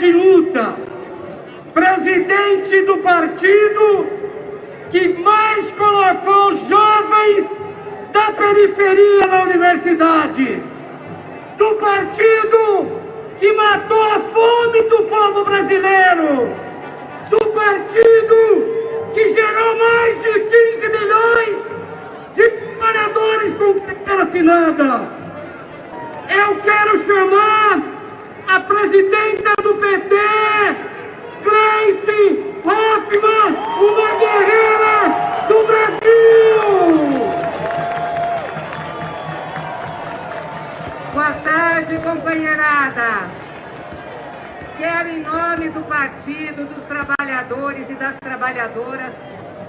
de luta, presidente do partido que mais colocou jovens da periferia na universidade, do partido que matou a fome do povo brasileiro, do partido que gerou mais de 15 milhões de trabalhadores com carteira assinada. Eu quero chamar a presidenta do PT, Gleice Hoffmann, uma guerreira do Brasil! Boa tarde, companheirada. Quero, em nome do Partido dos Trabalhadores e das Trabalhadoras,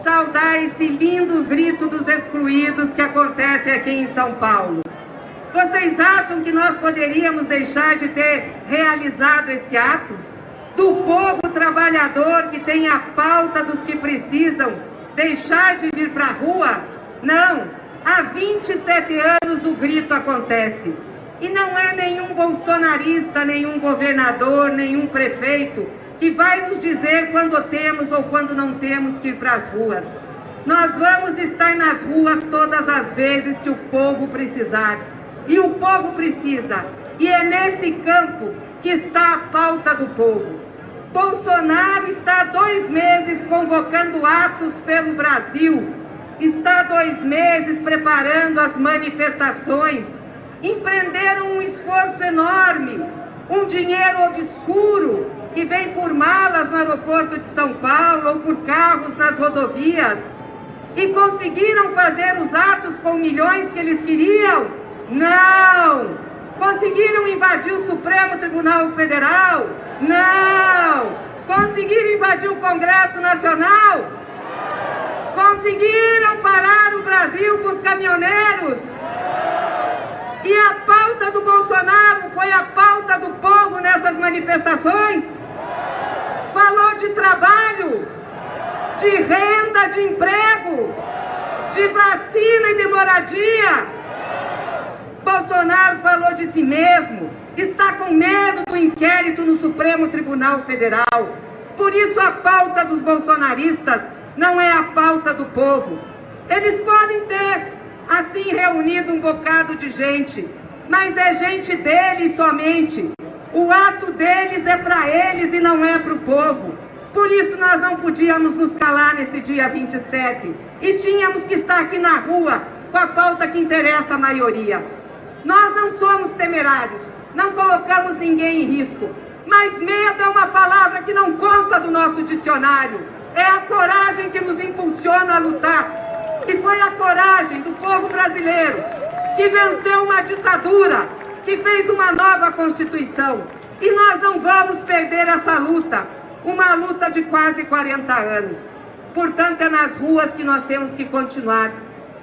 saudar esse lindo grito dos excluídos que acontece aqui em São Paulo. Vocês acham que nós poderíamos deixar de ter realizado esse ato? Do povo trabalhador que tem a pauta dos que precisam deixar de vir para a rua? Não! Há 27 anos o grito acontece. E não é nenhum bolsonarista, nenhum governador, nenhum prefeito que vai nos dizer quando temos ou quando não temos que ir para as ruas. Nós vamos estar nas ruas todas as vezes que o povo precisar. E o povo precisa. E é nesse campo que está a pauta do povo. Bolsonaro está há dois meses convocando atos pelo Brasil. Está há dois meses preparando as manifestações. Empreenderam um esforço enorme, um dinheiro obscuro que vem por malas no aeroporto de São Paulo ou por carros nas rodovias. E conseguiram fazer os atos com milhões que eles queriam? Não! Conseguiram invadir o Supremo Tribunal Federal? Não! Conseguiram invadir o Congresso Nacional? Conseguiram parar o Brasil com os caminhoneiros? E a pauta do Bolsonaro foi a pauta do povo nessas manifestações? Falou de trabalho, de renda, de emprego, de vacina e de moradia Bolsonaro falou de si mesmo, está com medo do inquérito no Supremo Tribunal Federal. Por isso a pauta dos bolsonaristas não é a pauta do povo. Eles podem ter, assim, reunido um bocado de gente, mas é gente deles somente. O ato deles é para eles e não é para o povo. Por isso nós não podíamos nos calar nesse dia 27 e tínhamos que estar aqui na rua com a pauta que interessa a maioria. Nós não somos temerários, não colocamos ninguém em risco. Mas medo é uma palavra que não consta do nosso dicionário. É a coragem que nos impulsiona a lutar. E foi a coragem do povo brasileiro que venceu uma ditadura, que fez uma nova Constituição. E nós não vamos perder essa luta, uma luta de quase 40 anos. Portanto, é nas ruas que nós temos que continuar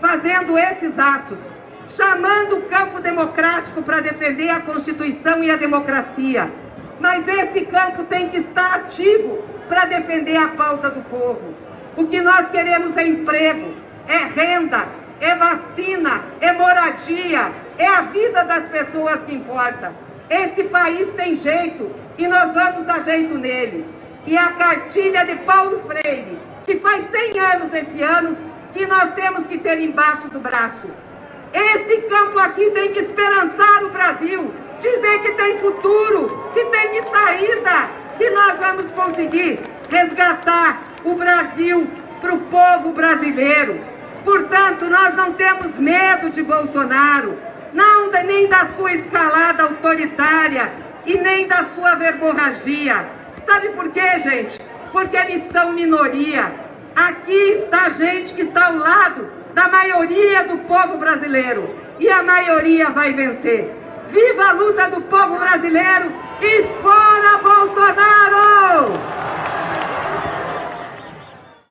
fazendo esses atos chamando o campo democrático para defender a Constituição e a democracia. Mas esse campo tem que estar ativo para defender a pauta do povo. O que nós queremos é emprego, é renda, é vacina, é moradia, é a vida das pessoas que importa. Esse país tem jeito e nós vamos dar jeito nele. E a cartilha de Paulo Freire, que faz 100 anos esse ano, que nós temos que ter embaixo do braço. Esse campo aqui tem que esperançar o Brasil, dizer que tem futuro, que tem saída, que nós vamos conseguir resgatar o Brasil para o povo brasileiro. Portanto, nós não temos medo de Bolsonaro, não nem da sua escalada autoritária e nem da sua verborragia. Sabe por quê, gente? Porque eles são minoria. Aqui está gente que está ao lado da maioria do povo brasileiro. E a maioria vai vencer. Viva a luta do povo brasileiro e fora Bolsonaro!